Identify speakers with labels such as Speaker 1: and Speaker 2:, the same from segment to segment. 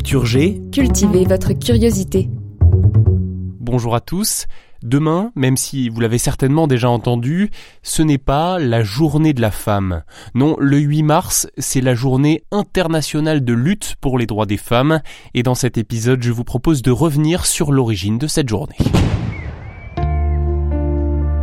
Speaker 1: Culture G.
Speaker 2: Cultivez votre curiosité.
Speaker 1: Bonjour à tous. Demain, même si vous l'avez certainement déjà entendu, ce n'est pas la journée de la femme. Non, le 8 mars, c'est la journée internationale de lutte pour les droits des femmes, et dans cet épisode, je vous propose de revenir sur l'origine de cette journée.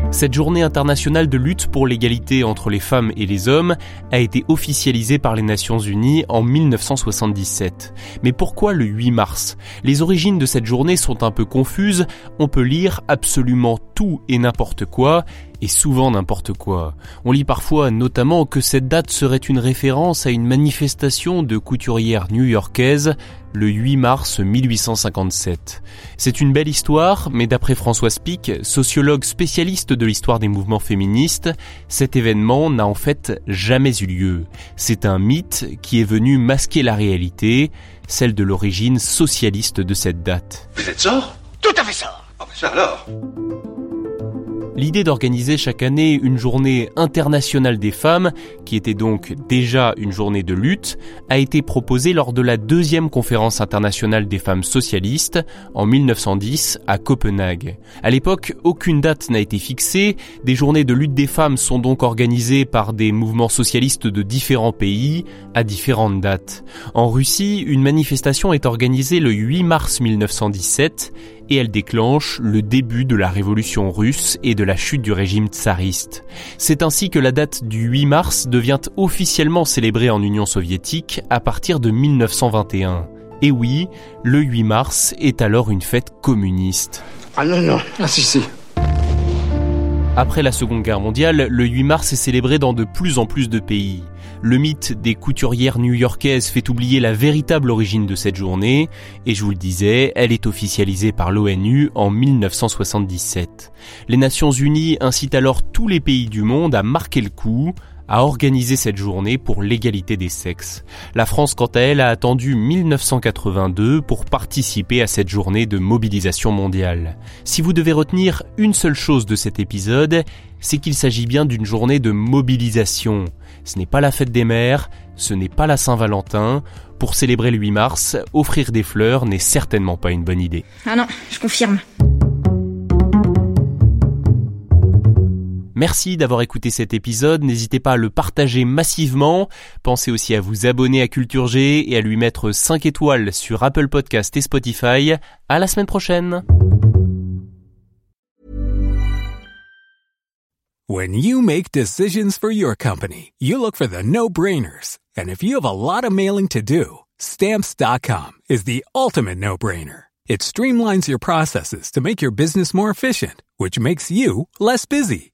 Speaker 1: Cette journée internationale de lutte pour l'égalité entre les femmes et les hommes a été officialisée par les Nations Unies en 1977. Mais pourquoi le 8 mars? Les origines de cette journée sont un peu confuses, on peut lire absolument tout et n'importe quoi, et souvent n'importe quoi. On lit parfois notamment que cette date serait une référence à une manifestation de couturières new-yorkaises le 8 mars 1857. C'est une belle histoire, mais d'après François Spic, sociologue spécialiste de l'histoire des mouvements féministes, cet événement n'a en fait jamais eu lieu. C'est un mythe qui est venu masquer la réalité, celle de l'origine socialiste de cette date.
Speaker 3: Vous êtes sort?
Speaker 4: Tout à fait ça
Speaker 3: Ah bah ça alors
Speaker 1: L'idée d'organiser chaque année une journée internationale des femmes, qui était donc déjà une journée de lutte, a été proposée lors de la deuxième conférence internationale des femmes socialistes en 1910 à Copenhague. À l'époque, aucune date n'a été fixée, des journées de lutte des femmes sont donc organisées par des mouvements socialistes de différents pays à différentes dates. En Russie, une manifestation est organisée le 8 mars 1917 et elle déclenche le début de la révolution russe et de la chute du régime tsariste. C'est ainsi que la date du 8 mars devient officiellement célébrée en Union soviétique à partir de 1921. Et oui, le 8 mars est alors une fête communiste.
Speaker 4: Ah non, non. Ah si, si.
Speaker 1: Après la Seconde Guerre mondiale, le 8 mars est célébré dans de plus en plus de pays. Le mythe des couturières new-yorkaises fait oublier la véritable origine de cette journée, et je vous le disais, elle est officialisée par l'ONU en 1977. Les Nations Unies incitent alors tous les pays du monde à marquer le coup, à organiser cette journée pour l'égalité des sexes. La France, quant à elle, a attendu 1982 pour participer à cette journée de mobilisation mondiale. Si vous devez retenir une seule chose de cet épisode, c'est qu'il s'agit bien d'une journée de mobilisation. Ce n'est pas la fête des mères, ce n'est pas la Saint-Valentin. Pour célébrer le 8 mars, offrir des fleurs n'est certainement pas une bonne idée.
Speaker 2: Ah non, je confirme.
Speaker 1: Merci d'avoir écouté cet épisode, n'hésitez pas à le partager massivement, pensez aussi à vous abonner à Culture G et à lui mettre 5 étoiles sur Apple Podcast et Spotify. À la semaine prochaine.
Speaker 5: When you make decisions for your company, you look for the no-brainers. And if you have a lot of mailing to do, stamps.com is the ultimate no-brainer. It streamlines your processes to make your business more efficient, which makes you less busy.